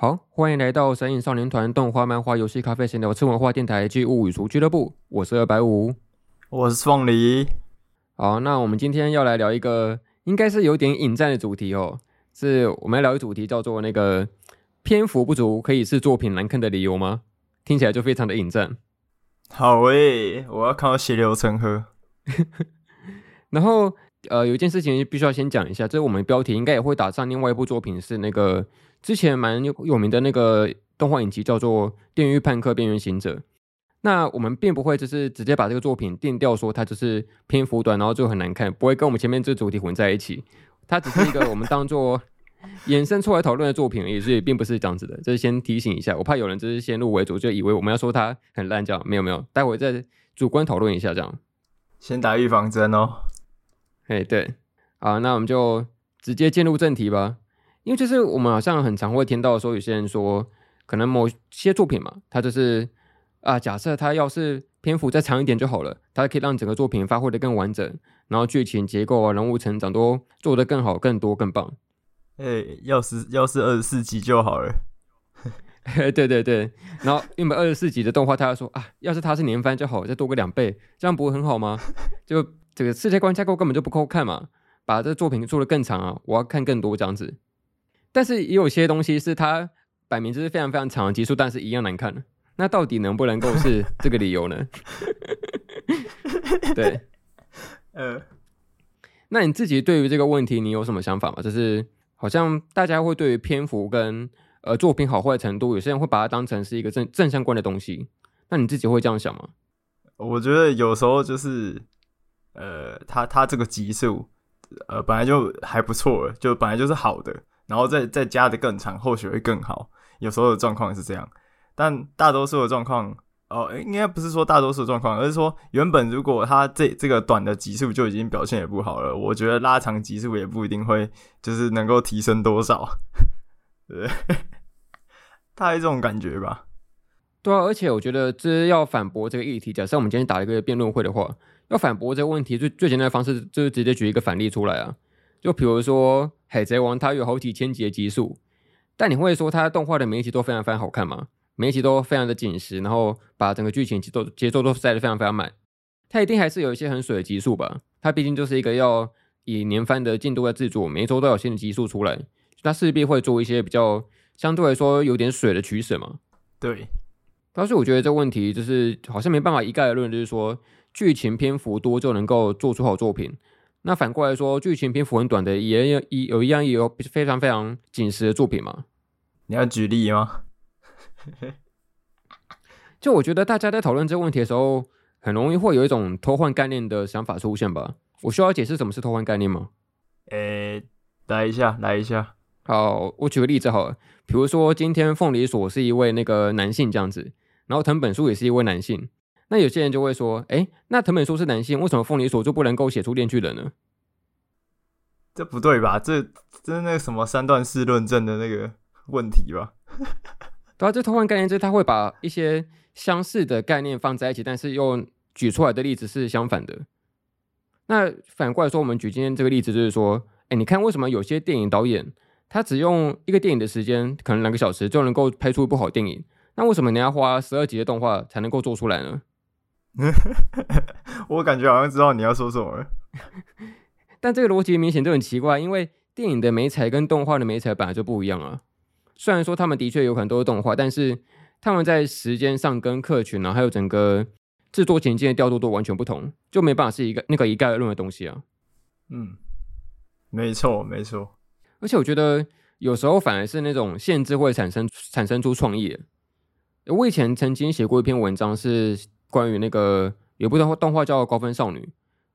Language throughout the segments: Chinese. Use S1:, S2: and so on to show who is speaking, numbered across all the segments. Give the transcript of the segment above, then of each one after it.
S1: 好，欢迎来到神影少年团动画、漫画、游戏、咖啡闲聊、吃文化电台暨物语厨俱乐部。我是二百五，
S2: 我是凤梨。
S1: 好，那我们今天要来聊一个应该是有点引战的主题哦，是我们要聊的主题叫做那个篇幅不足可以是作品难看的理由吗？听起来就非常的引战。
S2: 好诶、欸，我要看到血流成河。
S1: 然后。呃，有一件事情必须要先讲一下，这是我们标题应该也会打上另外一部作品，是那个之前蛮有有名的那个动画影集，叫做《电狱叛客：边缘行者》。那我们并不会就是直接把这个作品定调说它就是篇幅短，然后就很难看，不会跟我们前面这主题混在一起。它只是一个我们当做 衍生出来讨论的作品而已，所以并不是这样子的。这是先提醒一下，我怕有人就是先入为主，就以为我们要说它很烂这样。没有没有，待会再主观讨论一下这样。
S2: 先打预防针哦。
S1: 哎，对，好，那我们就直接进入正题吧。因为就是我们好像很常会听到说，有些人说，可能某些作品嘛，它就是啊，假设它要是篇幅再长一点就好了，它可以让整个作品发挥的更完整，然后剧情结构啊、人物成长都做得更好、更多、更棒。
S2: 哎，要是要是二十四集就好了。
S1: 对对对，然后原本二十四集的动画，他要说啊，要是它是年番就好，再多个两倍，这样不会很好吗？就。这个世界观架构根本就不够看嘛，把这作品做得更长啊，我要看更多这样子。但是也有些东西是它摆明就是非常非常长的集数，但是一样难看。那到底能不能够是这个理由呢？对，呃，那你自己对于这个问题你有什么想法吗？就是好像大家会对于篇幅跟呃作品好坏程度，有些人会把它当成是一个正正相关的东西。那你自己会这样想吗？
S2: 我觉得有时候就是。呃，他他这个集数，呃，本来就还不错了，就本来就是好的，然后再再加的更长，或许会更好。有时候的状况是这样，但大多数的状况，哦、应该不是说大多数的状况，而是说原本如果他这这个短的集数就已经表现也不好了，我觉得拉长集数也不一定会就是能够提升多少，对，大概这种感觉吧。
S1: 对啊，而且我觉得这要反驳这个议题，假设我们今天打一个辩论会的话。要反驳这个问题，最最简单的方式就是直接举一个反例出来啊。就比如说《海贼王》，它有好几千集的集数，但你会说它动画的每一集都非常非常好看吗？每一集都非常的紧实，然后把整个剧情节奏节奏都塞得非常非常满。它一定还是有一些很水的集数吧？它毕竟就是一个要以年番的进度在制作，每一周都有新的集数出来，它势必会做一些比较相对来说有点水的取舍嘛。
S2: 对，
S1: 但是我觉得这个问题就是好像没办法一概而论，就是说。剧情篇幅多就能够做出好作品，那反过来说，剧情篇幅很短的也有一有一样也有非常非常紧实的作品嘛？
S2: 你要举例吗？
S1: 就我觉得大家在讨论这个问题的时候，很容易会有一种偷换概念的想法出现吧？我需要解释什么是偷换概念吗？
S2: 诶、欸，来一下，来一下。
S1: 好，我举个例子好了，比如说今天凤梨所是一位那个男性这样子，然后藤本树也是一位男性。那有些人就会说，哎、欸，那藤本树是男性，为什么凤梨所就不能够写出链锯人呢？
S2: 这不对吧？这这是那个什么三段式论证的那个问题吧？
S1: 对啊，这偷换概念就是他会把一些相似的概念放在一起，但是又举出来的例子是相反的。那反过来说，我们举今天这个例子，就是说，哎、欸，你看为什么有些电影导演他只用一个电影的时间，可能两个小时就能够拍出一部好电影？那为什么你要花十二集的动画才能够做出来呢？
S2: 我感觉好像知道你要说什么了，
S1: 但这个逻辑明显就很奇怪，因为电影的美彩跟动画的美彩本来就不一样啊。虽然说他们的确有很多动画，但是他们在时间上跟客群呢，还有整个制作情境的调度都完全不同，就没办法是一个那个一概而论的东西啊。
S2: 嗯，没错没错。
S1: 而且我觉得有时候反而是那种限制会产生产生出创意。我以前曾经写过一篇文章是。关于那个有部动动画叫《高分少女》，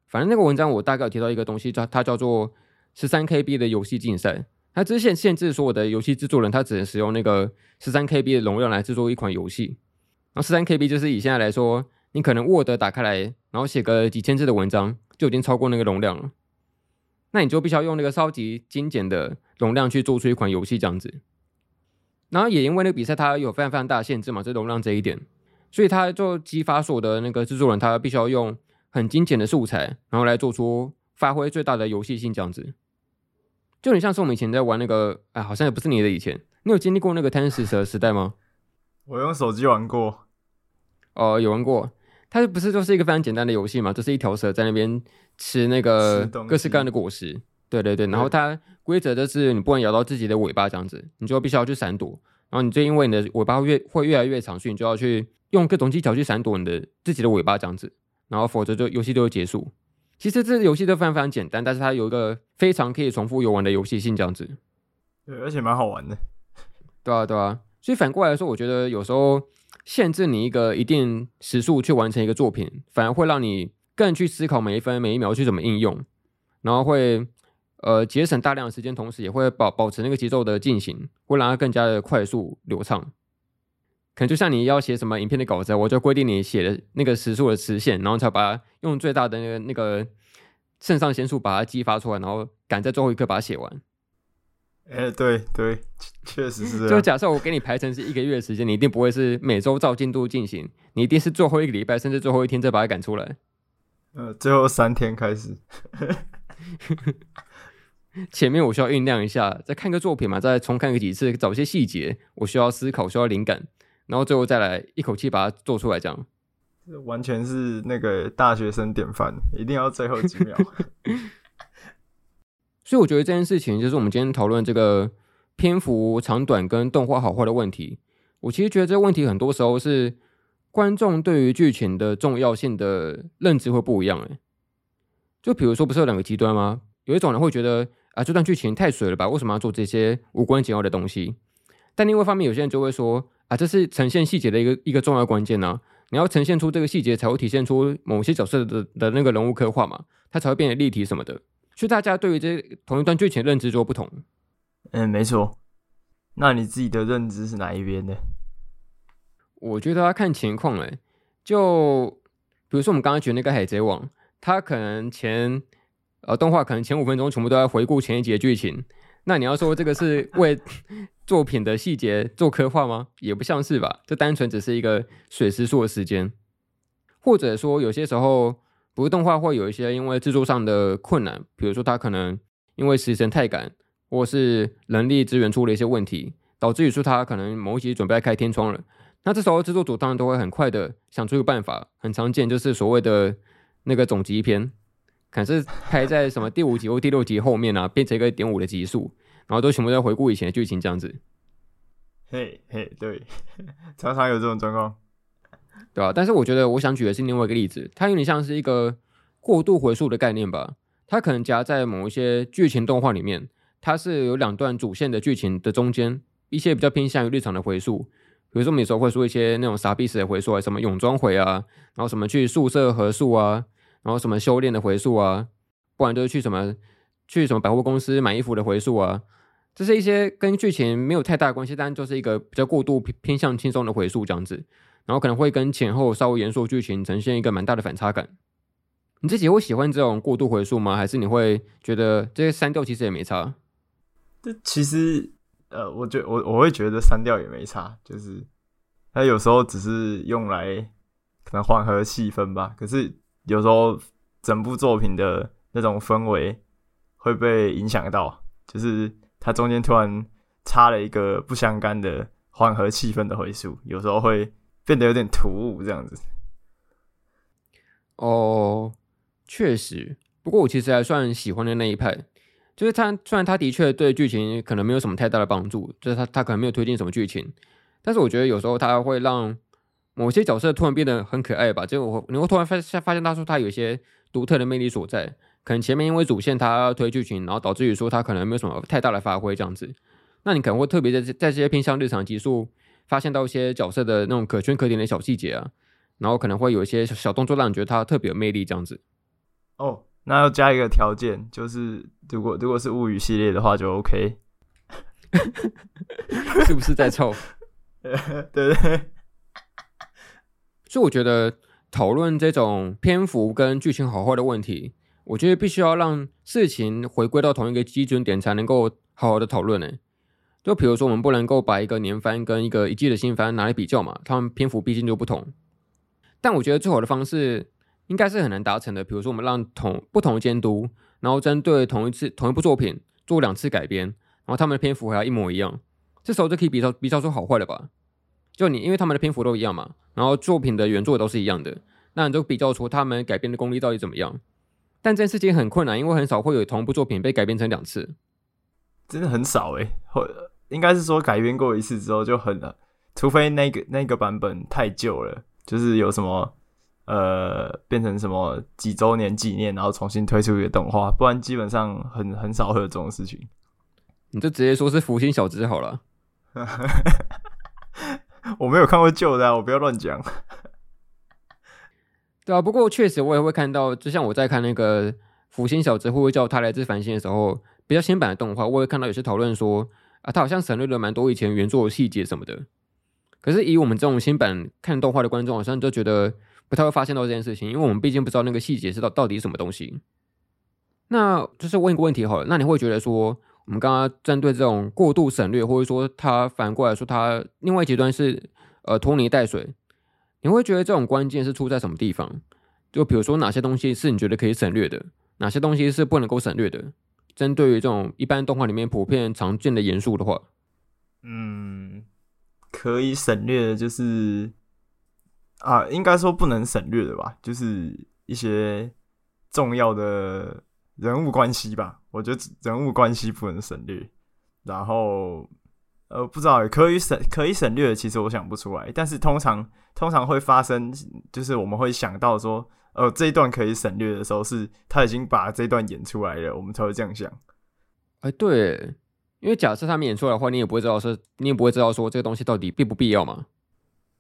S1: 反正那个文章我大概有提到一个东西，叫它叫做十三 KB 的游戏竞赛。它之前限制所有的游戏制作人，他只能使用那个十三 KB 的容量来制作一款游戏。然后十三 KB 就是以现在来说，你可能 Word 打开来，然后写个几千字的文章，就已经超过那个容量了。那你就必须要用那个超级精简的容量去做出一款游戏这样子。然后也因为那个比赛它有非常非常大的限制嘛，这容量这一点。所以他就激发所有的那个制作人，他必须要用很精简的素材，然后来做出发挥最大的游戏性这样子。就很像是我们以前在玩那个，哎，好像也不是你的以前，你有经历过那个贪食蛇时代吗？
S2: 我用手机玩过。
S1: 哦，有玩过。它不是就是一个非常简单的游戏嘛？就是一条蛇在那边吃那个各式各样的果实。对对对，然后它规则就是你不能咬到自己的尾巴这样子，你就必须要去闪躲。然后你就因为你的尾巴会越会越来越长，所以你就要去用各种技巧去闪躲你的自己的尾巴这样子。然后否则就游戏就会结束。其实这游戏都非常非常简单，但是它有一个非常可以重复游玩的游戏性这样子。
S2: 对，而且蛮好玩的。
S1: 对啊，对啊。所以反过来说，我觉得有时候限制你一个一定时速去完成一个作品，反而会让你更去思考每一分每一秒去怎么应用，然后会。呃，节省大量的时间，同时也会保保持那个节奏的进行，会让它更加的快速流畅。可能就像你要写什么影片的稿子，我就规定你写的那个时速的时限，然后才把它用最大的那个那个肾上腺素把它激发出来，然后赶在最后一刻把它写完。
S2: 哎、欸，对对，确实是。
S1: 就假设我给你排成是一个月的时间，你一定不会是每周照进度进行，你一定是最后一个礼拜，甚至最后一天再把它赶出来。
S2: 呃，最后三天开始。
S1: 前面我需要酝酿一下，再看个作品嘛，再重看个几次，找一些细节，我需要思考，需要灵感，然后最后再来一口气把它做出来，这样。
S2: 这完全是那个大学生典范，一定要最后几秒。
S1: 所以我觉得这件事情就是我们今天讨论这个篇幅长短跟动画好坏的问题。我其实觉得这个问题很多时候是观众对于剧情的重要性的认知会不一样，诶，就比如说，不是有两个极端吗？有一种人会觉得。啊，这段剧情太水了吧？为什么要做这些无关紧要的东西？但另外一方面，有些人就会说，啊，这是呈现细节的一个一个重要关键呢、啊。你要呈现出这个细节，才会体现出某些角色的的那个人物刻画嘛，它才会变得立体什么的。所以大家对于这同一段剧情的认知就不同。
S2: 嗯，没错。那你自己的认知是哪一边的？
S1: 我觉得要看情况哎。就比如说我们刚刚举那个《海贼王》，它可能前。呃，动画可能前五分钟全部都在回顾前一集的剧情，那你要说这个是为作品的细节做刻画吗？也不像是吧，这单纯只是一个水时数的时间，或者说有些时候，不是动画会有一些因为制作上的困难，比如说它可能因为时程太赶，或是人力资源出了一些问题，导致于说它可能某一集准备开天窗了，那这时候制作组当然都会很快的想出一个办法，很常见就是所谓的那个总集篇。可能是排在什么第五集或第六集后面啊，变成一个点五的集数，然后都全部在回顾以前的剧情这样子。
S2: 嘿嘿，对，常常有这种状况，
S1: 对吧、啊？但是我觉得我想举的是另外一个例子，它有点像是一个过度回溯的概念吧。它可能夹在某一些剧情动画里面，它是有两段主线的剧情的中间，一些比较偏向于日常的回溯，比如说我们有时候会说一些那种傻逼式的回溯啊，什么泳装回啊，然后什么去宿舍合宿啊。然后什么修炼的回溯啊，不然就是去什么去什么百货公司买衣服的回溯啊，这是一些跟剧情没有太大关系，但就是一个比较过度偏向轻松的回溯这样子，然后可能会跟前后稍微严肃剧情呈现一个蛮大的反差感。你自己会喜欢这种过度回溯吗？还是你会觉得这些删掉其实也没差？
S2: 这其实呃，我觉我我会觉得删掉也没差，就是它有时候只是用来可能缓和气氛吧，可是。有时候整部作品的那种氛围会被影响到，就是它中间突然插了一个不相干的缓和气氛的回溯，有时候会变得有点突兀这样子。
S1: 哦，确实，不过我其实还算喜欢的那一派，就是他虽然他的确对剧情可能没有什么太大的帮助，就是他他可能没有推进什么剧情，但是我觉得有时候他会让。某些角色突然变得很可爱吧，就我你会突然发现发现他说他有一些独特的魅力所在，可能前面因为主线他推剧情，然后导致于说他可能没有什么太大的发挥这样子，那你可能会特别在在这些偏向日常集数发现到一些角色的那种可圈可点的小细节啊，然后可能会有一些小动作让你觉得他特别有魅力这样子。
S2: 哦，那要加一个条件，就是如果如果是物语系列的话就 OK，
S1: 是不是在凑？
S2: 对 对。
S1: 所以我觉得讨论这种篇幅跟剧情好坏的问题，我觉得必须要让事情回归到同一个基准点，才能够好好的讨论呢。就比如说，我们不能够把一个年番跟一个一季的新番拿来比较嘛，他们篇幅毕竟就不同。但我觉得最好的方式应该是很难达成的。比如说，我们让同不同监督，然后针对同一次同一部作品做两次改编，然后他们的篇幅还要一模一样，这时候就可以比较比较出好坏了吧？就你因为他们的篇幅都一样嘛，然后作品的原作都是一样的，那你就比较出他们改编的功力到底怎么样。但这件事情很困难，因为很少会有同一部作品被改编成两次，
S2: 真的很少诶、欸。或应该是说改编过一次之后就很了，除非那个那个版本太旧了，就是有什么呃变成什么几周年纪念，然后重新推出一个动画，不然基本上很很少会有这种事情。
S1: 你就直接说是福星小子好了。
S2: 我没有看过旧的啊，我不要乱讲。
S1: 对啊，不过确实我也会看到，就像我在看那个《福星小子》会不会叫他来自繁星的时候，比较新版的动画，我会看到有些讨论说啊，他好像省略了蛮多以前原作的细节什么的。可是以我们这种新版看动画的观众，好像就觉得不太会发现到这件事情，因为我们毕竟不知道那个细节是到到底什么东西。那就是问一个问题好了，那你会觉得说，我们刚刚针对这种过度省略，或者说他反过来说他另外一极端是呃拖泥带水？你会觉得这种关键是出在什么地方？就比如说哪些东西是你觉得可以省略的，哪些东西是不能够省略的？针对于这种一般动画里面普遍常见的元素的话，
S2: 嗯，可以省略的就是啊，应该说不能省略的吧，就是一些重要的人物关系吧。我觉得人物关系不能省略，然后。呃，不知道，可以省可以省略的，其实我想不出来。但是通常通常会发生，就是我们会想到说，呃，这一段可以省略的时候，是他已经把这一段演出来了，我们才会这样想。
S1: 哎、欸，对，因为假设他们演出来的话，你也不会知道说，你也不会知道说这个东西到底必不必要嘛。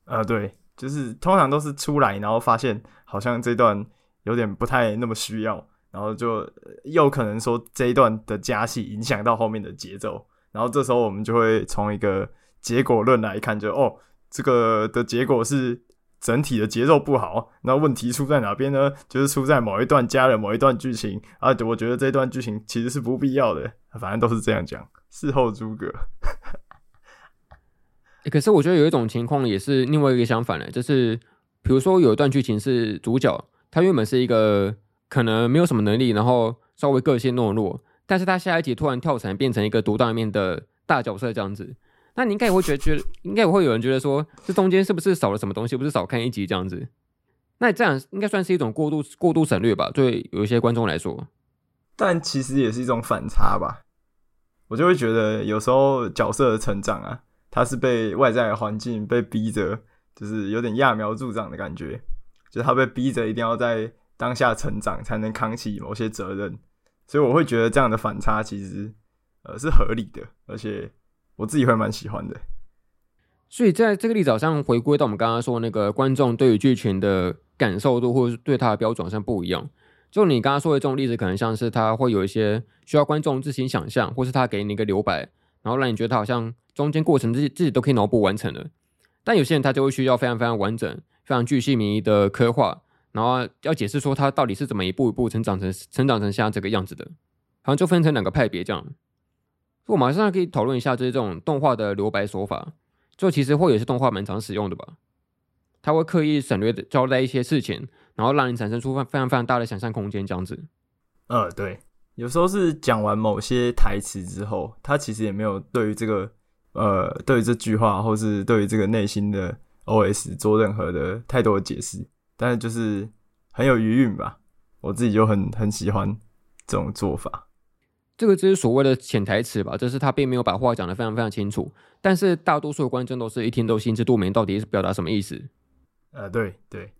S2: 呃，对，就是通常都是出来，然后发现好像这段有点不太那么需要，然后就又可能说这一段的加戏影响到后面的节奏。然后这时候我们就会从一个结果论来看就，哦，这个的结果是整体的节奏不好。那问题出在哪边呢？就是出在某一段加了某一段剧情啊。我觉得这段剧情其实是不必要的，反正都是这样讲。事后诸葛。
S1: 可是我觉得有一种情况也是另外一个相反的，就是比如说有一段剧情是主角他原本是一个可能没有什么能力，然后稍微个性懦弱。但是他下一集突然跳伞变成一个独当一面的大角色这样子，那你应该也会觉得，觉得应该也会有人觉得说，这中间是不是少了什么东西？不是少看一集这样子？那这样应该算是一种过度过度省略吧？对有一些观众来说，
S2: 但其实也是一种反差吧。我就会觉得有时候角色的成长啊，他是被外在的环境被逼着，就是有点揠苗助长的感觉，就是他被逼着一定要在当下成长，才能扛起某些责任。所以我会觉得这样的反差其实呃是合理的，而且我自己会蛮喜欢的。
S1: 所以在这个例子上回归到我们刚刚说那个观众对于剧情的感受度，或者是对他的标准上不一样。就你刚刚说的这种例子，可能像是他会有一些需要观众自行想象，或是他给你一个留白，然后让你觉得他好像中间过程自己自己都可以脑补完成了。但有些人他就会需要非常非常完整、非常巨细靡遗的刻画。然后要解释说他到底是怎么一步一步成长成成长成现在这个样子的，好像就分成两个派别这样。我马上可以讨论一下，就是这种动画的留白手法，就其实会有些动画蛮常使用的吧。他会刻意省略的交代一些事情，然后让你产生出非常非常大的想象空间这样子。
S2: 呃，对，有时候是讲完某些台词之后，他其实也没有对于这个呃对于这句话，或是对于这个内心的 OS 做任何的太多的解释。但是就是很有余韵吧，我自己就很很喜欢这种做法。
S1: 这个就是所谓的潜台词吧，就是他并没有把话讲得非常非常清楚，但是大多数的观众都是一听都心知肚明，到底是表达什么意思。
S2: 呃，对对。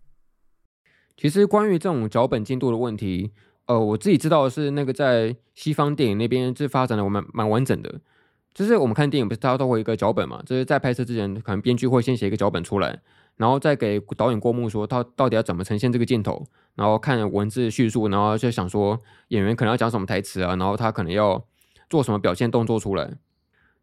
S1: 其实关于这种脚本进度的问题，呃，我自己知道的是那个在西方电影那边是发展的我蛮蛮完整的，就是我们看电影不是大家都会一个脚本嘛，就是在拍摄之前，可能编剧会先写一个脚本出来。然后再给导演过目，说他到底要怎么呈现这个镜头，然后看文字叙述，然后就想说演员可能要讲什么台词啊，然后他可能要做什么表现动作出来。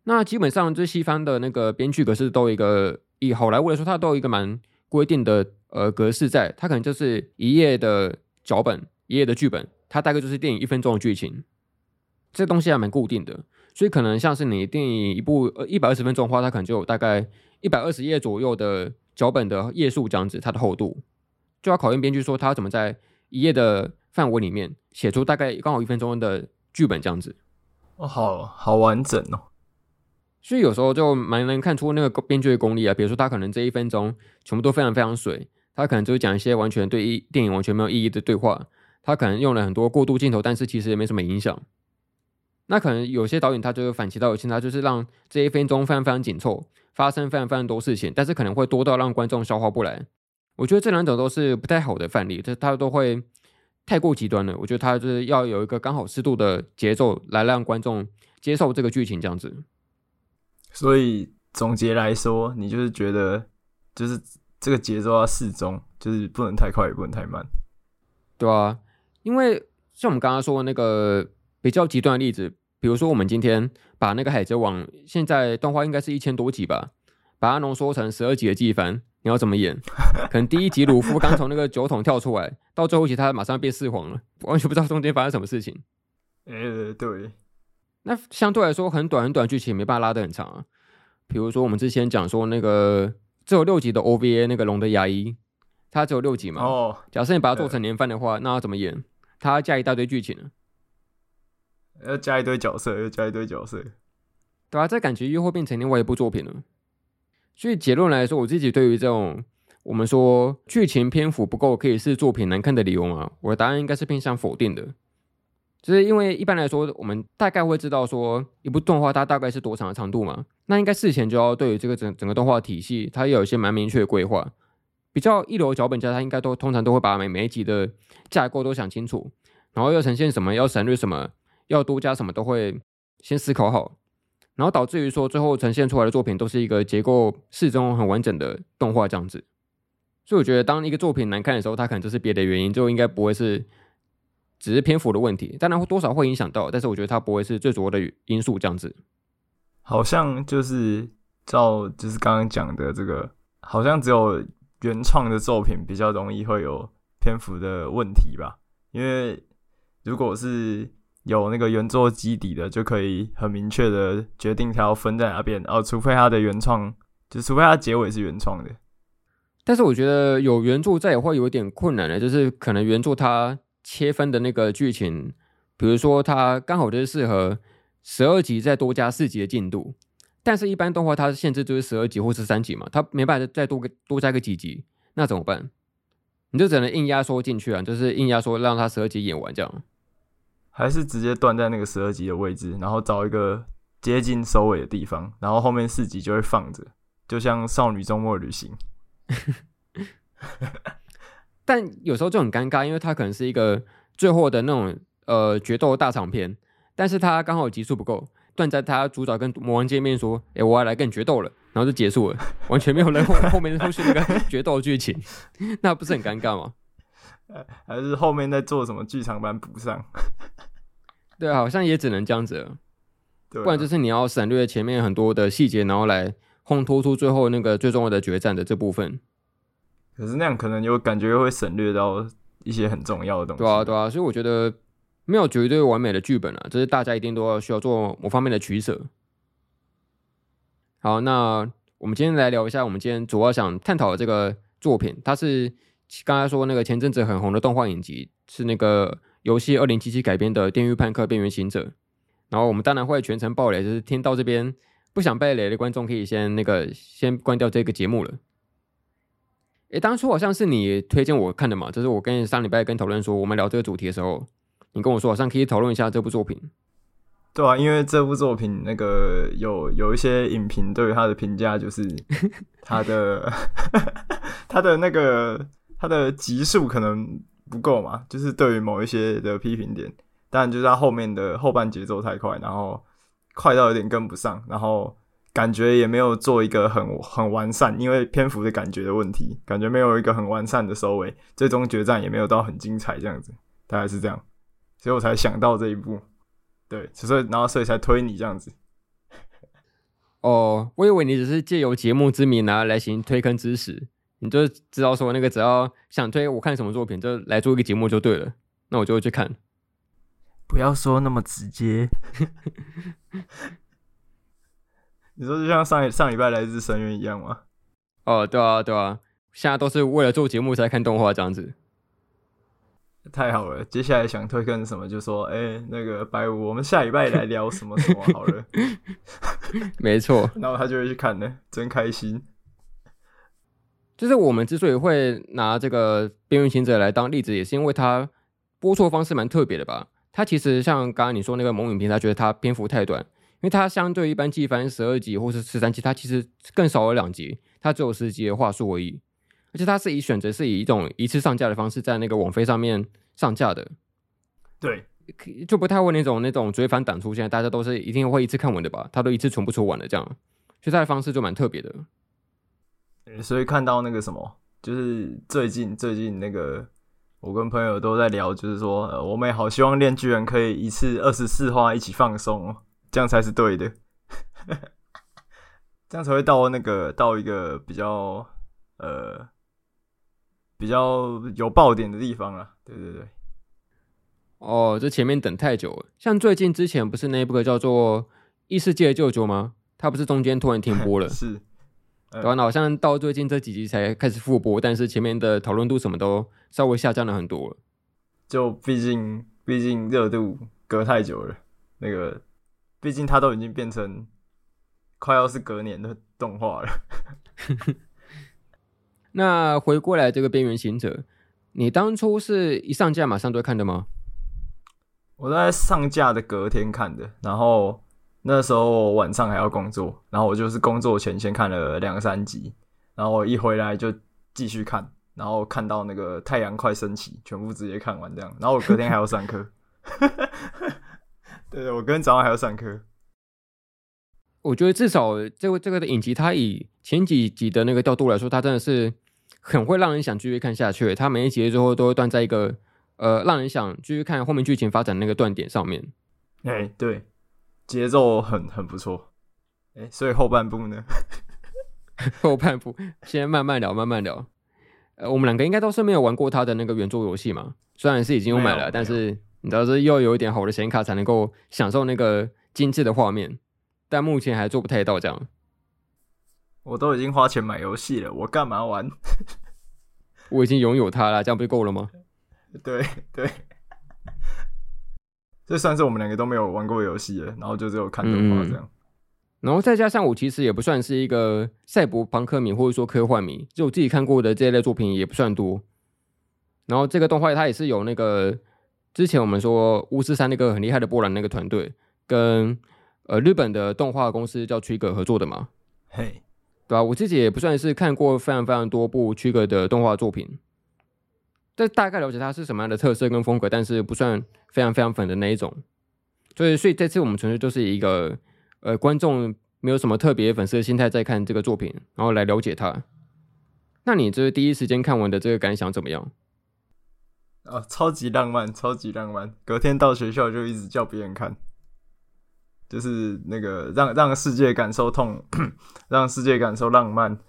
S1: 那基本上这西方的那个编剧格式都有一个，以好莱坞来说，它都有一个蛮规定的呃格式在，它可能就是一页的脚本，一页的剧本，它大概就是电影一分钟的剧情，这东西还蛮固定的，所以可能像是你电影一部呃一百二十分钟的话，它可能就有大概一百二十页左右的。脚本的页数这样子，它的厚度就要考验编剧说他怎么在一页的范围里面写出大概刚好一分钟的剧本这样子。
S2: 哦，好好完整哦。
S1: 所以有时候就蛮能看出那个编剧的功力啊。比如说他可能这一分钟全部都非常非常水，他可能就讲一些完全对电影完全没有意义的对话，他可能用了很多过渡镜头，但是其实也没什么影响。那可能有些导演他就是反其道而行，他就是让这一分钟非常非常紧凑，发生非常非常多事情，但是可能会多到让观众消化不来。我觉得这两种都是不太好的范例，就是他都会太过极端了。我觉得他就是要有一个刚好适度的节奏来让观众接受这个剧情这样子。
S2: 所以总结来说，你就是觉得，就是这个节奏要适中，就是不能太快，也不能太慢，
S1: 对啊，因为像我们刚刚说的那个比较极端的例子，比如说我们今天把那个《海贼王》现在动画应该是一千多集吧，把它浓缩成十二集的季番，你要怎么演？可能第一集鲁夫刚从那个酒桶跳出来，到最后一集他马上变四皇了，完全不知道中间发生什么事情。
S2: 呃，对。
S1: 那相对来说很短很短剧情没办法拉得很长啊，比如说我们之前讲说那个只有六集的 OVA 那个龙的牙医，它只有六集嘛。哦。假设你把它做成年番的话，那要怎么演？它要加一大堆剧情呢？
S2: 要加一堆角色，要加一堆角色。
S1: 对啊，这感觉又会变成另外一部作品了。所以结论来说，我自己对于这种我们说剧情篇幅不够可以是作品难看的理由嘛，我的答案应该是偏向否定的。就是因为一般来说，我们大概会知道说一部动画它大概是多长的长度嘛，那应该事前就要对于这个整整个动画体系，它有一些蛮明确的规划。比较一流脚本家，他应该都通常都会把每每一集的架构都想清楚，然后要呈现什么，要省略什么，要多加什么，都会先思考好，然后导致于说最后呈现出来的作品都是一个结构适中、很完整的动画这样子。所以我觉得，当一个作品难看的时候，它可能就是别的原因，就应该不会是。只是篇幅的问题，当然多少会影响到，但是我觉得它不会是最主要的因素。这样子，
S2: 好像就是照就是刚刚讲的这个，好像只有原创的作品比较容易会有篇幅的问题吧？因为如果是有那个原作基底的，就可以很明确的决定它要分在哪边哦，除非它的原创，就除非它结尾是原创的。
S1: 但是我觉得有原著在也会有点困难的，就是可能原著它。切分的那个剧情，比如说它刚好就是适合十二集再多加四集的进度，但是一般动画它限制就是十二集或是三集嘛，它没办法再多个多加个几集，那怎么办？你就只能硬压缩进去啊，就是硬压缩让它十二集演完这样，
S2: 还是直接断在那个十二集的位置，然后找一个接近收尾的地方，然后后面四集就会放着，就像少女周末旅行。
S1: 但有时候就很尴尬，因为它可能是一个最后的那种呃决斗大场片，但是它刚好集数不够，断在他主角跟魔王见面说：“哎、我要来跟你决斗了。”然后就结束了，完全没有人后 后面后续那个决斗剧情，那不是很尴尬吗？
S2: 还是后面在做什么剧场版补上？
S1: 对，好像也只能这样子了，
S2: 对啊、
S1: 不然就是你要省略前面很多的细节，然后来烘托出最后那个最重要的决战的这部分。
S2: 可是那样可能就感觉会省略到一些很重要的东西。
S1: 对啊，对啊，所以我觉得没有绝对完美的剧本啊，就是大家一定都要需要做某方面的取舍。好，那我们今天来聊一下，我们今天主要想探讨的这个作品，它是刚才说那个前阵子很红的动画影集，是那个游戏二零七七改编的《电狱叛客：边缘行者》。然后我们当然会全程爆雷，就是听到这边不想被雷的观众可以先那个先关掉这个节目了。诶，当初好像是你推荐我看的嘛，就是我跟你上礼拜跟讨论说，我们聊这个主题的时候，你跟我说好像可以讨论一下这部作品。
S2: 对啊，因为这部作品那个有有一些影评对于他的评价就是 他的 他的那个他的集数可能不够嘛，就是对于某一些的批评点，但就是他后面的后半节奏太快，然后快到有点跟不上，然后。感觉也没有做一个很很完善，因为篇幅的感觉的问题，感觉没有一个很完善的收尾，最终决战也没有到很精彩这样子，大概是这样，所以我才想到这一部，对，所以然后所以才推你这样子。
S1: 哦，我以为你只是借由节目之名拿来行推坑之实，你就知道说那个只要想推我看什么作品，就来做一个节目就对了，那我就会去看。
S2: 不要说那么直接。你说就像上上礼拜来自深渊一样吗？
S1: 哦，对啊，对啊，现在都是为了做节目才看动画这样子。
S2: 太好了，接下来想推更什么，就说，哎、欸，那个白五，我们下礼拜来聊什么什么好了。
S1: 没错，
S2: 然后他就会去看呢，真开心。
S1: 就是我们之所以会拿这个《边缘行者》来当例子，也是因为它播出方式蛮特别的吧？它其实像刚刚你说那个某影评，他觉得它篇幅太短，因为它相对一般季番十二集或是十三集，它其实更少了两集，它只有十集的话术而已。而且它是以选择是以一种一次上架的方式在那个网飞上面上架的，
S2: 对，
S1: 就不太会那种那种追番党出现，大家都是一定会一次看完的吧？他都一次全部出完了这样，所以它的方式就蛮特别的。
S2: 所以看到那个什么，就是最近最近那个，我跟朋友都在聊，就是说，呃，我们也好希望练巨人可以一次二十四话一起放松哦，这样才是对的，这样才会到那个到一个比较呃。比较有爆点的地方啊，对对对。
S1: 哦，这前面等太久了。像最近之前不是那部叫做《异世界的舅舅》吗？他不是中间突然停播了？
S2: 是。
S1: 对啊，好像到最近这几集才开始复播，但是前面的讨论度什么都稍微下降了很多了。
S2: 就毕竟，毕竟热度隔太久了。那个，毕竟它都已经变成快要是隔年的动画了。
S1: 那回过来这个边缘行者，你当初是一上架马上就看的吗？
S2: 我在上架的隔天看的，然后那时候我晚上还要工作，然后我就是工作前先看了两三集，然后我一回来就继续看，然后看到那个太阳快升起，全部直接看完这样，然后我隔天还要上课，对 对，我隔天早上还要上课。
S1: 我觉得至少这个这个的影集，它以前几集的那个调度来说，它真的是很会让人想继续看下去。它每一集最后都会断在一个呃，让人想继续看后面剧情发展那个断点上面。
S2: 哎、欸，对，节奏很很不错。哎、欸，所以后半部呢？
S1: 后半部先慢慢聊，慢慢聊。呃，我们两个应该都是没有玩过他的那个原作游戏嘛？虽然是已经有买了，但是你知道，是要有一点好的显卡才能够享受那个精致的画面。但目前还做不太到这样。
S2: 我都已经花钱买游戏了，我干嘛玩？
S1: 我已经拥有它了，这样不就够了吗？
S2: 对对，这算是我们两个都没有玩过游戏了，然后就只有看动画这样、嗯。
S1: 然后再加上我其实也不算是一个赛博朋克迷，或者说科幻迷，就我自己看过的这一类作品也不算多。然后这个动画它也是有那个之前我们说巫师三那个很厉害的波兰那个团队跟。呃，日本的动画公司叫 Trigger 合作的嘛？
S2: 嘿
S1: 对吧、啊？我自己也不算是看过非常非常多部 Trigger 的动画作品，但大概了解它是什么样的特色跟风格，但是不算非常非常粉的那一种。所以，所以这次我们纯粹就是一个呃观众没有什么特别粉丝的心态在看这个作品，然后来了解它。那你这第一时间看完的这个感想怎么样？
S2: 啊，超级浪漫，超级浪漫！隔天到学校就一直叫别人看。就是那个让让世界感受痛，让世界感受浪漫。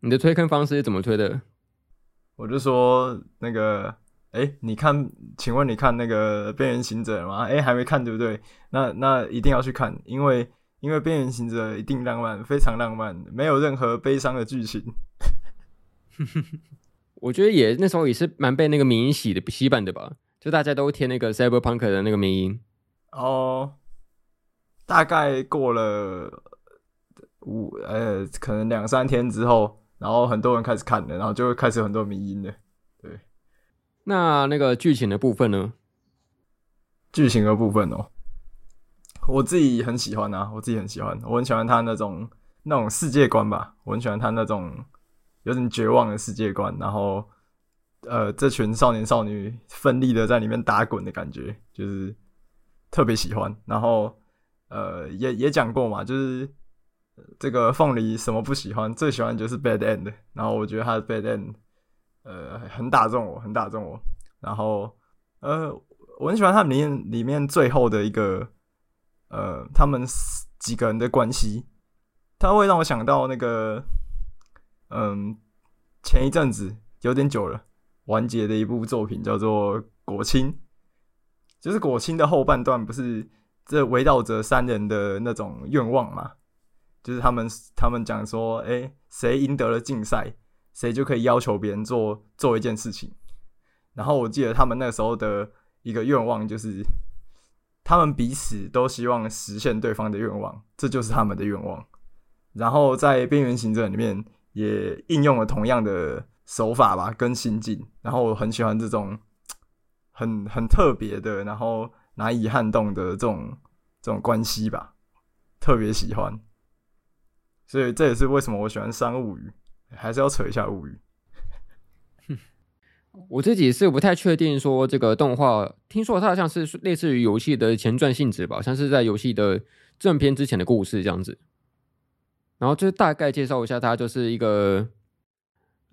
S1: 你的推坑方式是怎么推的？
S2: 我就说那个，哎、欸，你看，请问你看那个《边缘行者》吗？哎、欸，还没看，对不对？那那一定要去看，因为因为《边缘行者》一定浪漫，非常浪漫，没有任何悲伤的剧情。
S1: 我觉得也那时候也是蛮被那个迷音洗的洗版的吧，就大家都贴那个 Cyberpunk 的那个迷音
S2: 哦。大概过了五呃，可能两三天之后，然后很多人开始看了，然后就会开始有很多迷因了。对，
S1: 那那个剧情的部分呢？
S2: 剧情的部分哦，我自己很喜欢啊，我自己很喜欢，我很喜欢他那种那种世界观吧，我很喜欢他那种有点绝望的世界观，然后呃，这群少年少女奋力的在里面打滚的感觉，就是特别喜欢，然后。呃，也也讲过嘛，就是这个凤梨什么不喜欢，最喜欢就是 bad end。然后我觉得他的 bad end，呃，很打中我，很打中我。然后，呃，我很喜欢他里面里面最后的一个，呃，他们几个人的关系，他会让我想到那个，嗯、前一阵子有点久了完结的一部作品叫做《果青》，就是《果青》的后半段不是。这围绕着三人的那种愿望嘛，就是他们他们讲说，哎，谁赢得了竞赛，谁就可以要求别人做做一件事情。然后我记得他们那时候的一个愿望就是，他们彼此都希望实现对方的愿望，这就是他们的愿望。然后在《边缘行者》里面也应用了同样的手法吧，跟心境。然后我很喜欢这种很很特别的，然后难以撼动的这种这种关系吧，特别喜欢。所以这也是为什么我喜欢《山物语》，还是要扯一下物语。
S1: 我自己是不太确定说这个动画，听说它像是类似于游戏的前传性质吧，像是在游戏的正片之前的故事这样子。然后就大概介绍一下，它就是一个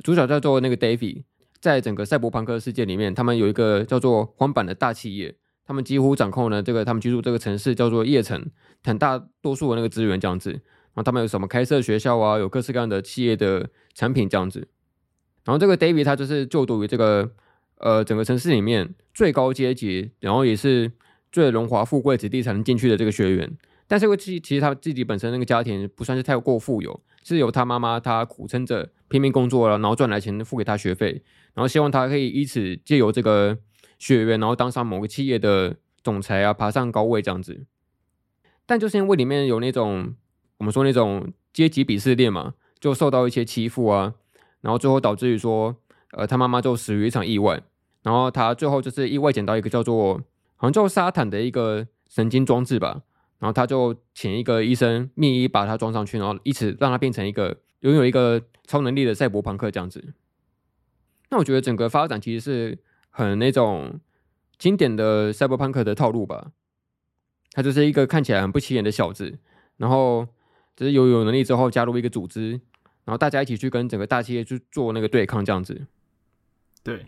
S1: 主角叫做那个 David，在整个赛博朋克世界里面，他们有一个叫做荒坂的大企业，他们几乎掌控了这个他们居住这个城市叫做叶城，很大多数的那个资源这样子。然后他们有什么开设学校啊，有各式各样的企业的产品这样子。然后这个 David 他就是就读于这个呃整个城市里面最高阶级，然后也是最荣华富贵子弟才能进去的这个学院。但是因为其其实他自己本身那个家庭不算是太过富有，是由他妈妈他苦撑着拼命工作了，然后赚来钱付给他学费，然后希望他可以以此借由这个学员，然后当上某个企业的总裁啊，爬上高位这样子。但就是因为里面有那种我们说那种阶级鄙视链嘛，就受到一些欺负啊。然后最后导致于说，呃，他妈妈就死于一场意外。然后他最后就是意外捡到一个叫做好像叫沙坦的一个神经装置吧。然后他就请一个医生秘医把它装上去，然后以此让他变成一个拥有一个超能力的赛博朋克这样子。那我觉得整个发展其实是很那种经典的赛博朋克的套路吧。他就是一个看起来很不起眼的小子，然后只是有有能力之后加入一个组织。然后大家一起去跟整个大企业去做那个对抗，这样子。
S2: 对，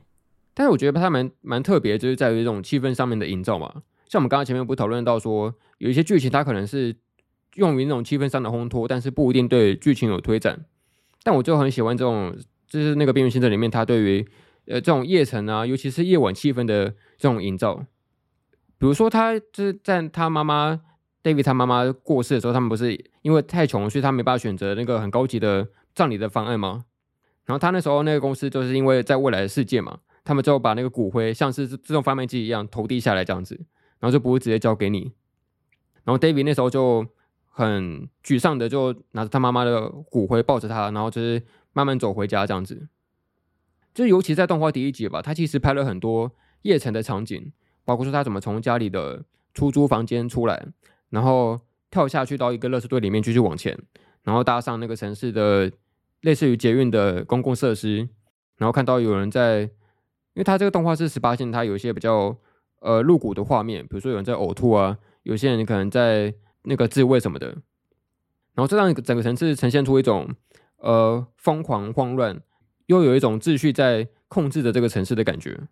S1: 但是我觉得它蛮蛮特别，就是在于这种气氛上面的营造嘛。像我们刚刚前面不讨论到说，有一些剧情它可能是用于那种气氛上的烘托，但是不一定对剧情有推展。但我就很喜欢这种，就是那个《边缘行者》里面它对于呃这种夜城啊，尤其是夜晚气氛的这种营造。比如说，他就是在他妈妈 David 他妈妈过世的时候，他们不是因为太穷，所以他没办法选择那个很高级的。葬礼的方案吗？然后他那时候那个公司就是因为在未来的世界嘛，他们就把那个骨灰像是自动贩卖机一样投递下来这样子，然后就不会直接交给你。然后 David 那时候就很沮丧的就拿着他妈妈的骨灰抱着他，然后就是慢慢走回家这样子。就尤其在动画第一集吧，他其实拍了很多夜城的场景，包括说他怎么从家里的出租房间出来，然后跳下去到一个垃圾堆里面继续往前，然后搭上那个城市的。类似于捷运的公共设施，然后看到有人在，因为它这个动画是十八线，它有一些比较呃露骨的画面，比如说有人在呕吐啊，有些人可能在那个自慰什么的，然后这让整个城市呈现出一种呃疯狂慌乱，又有一种秩序在控制着这个城市的感觉，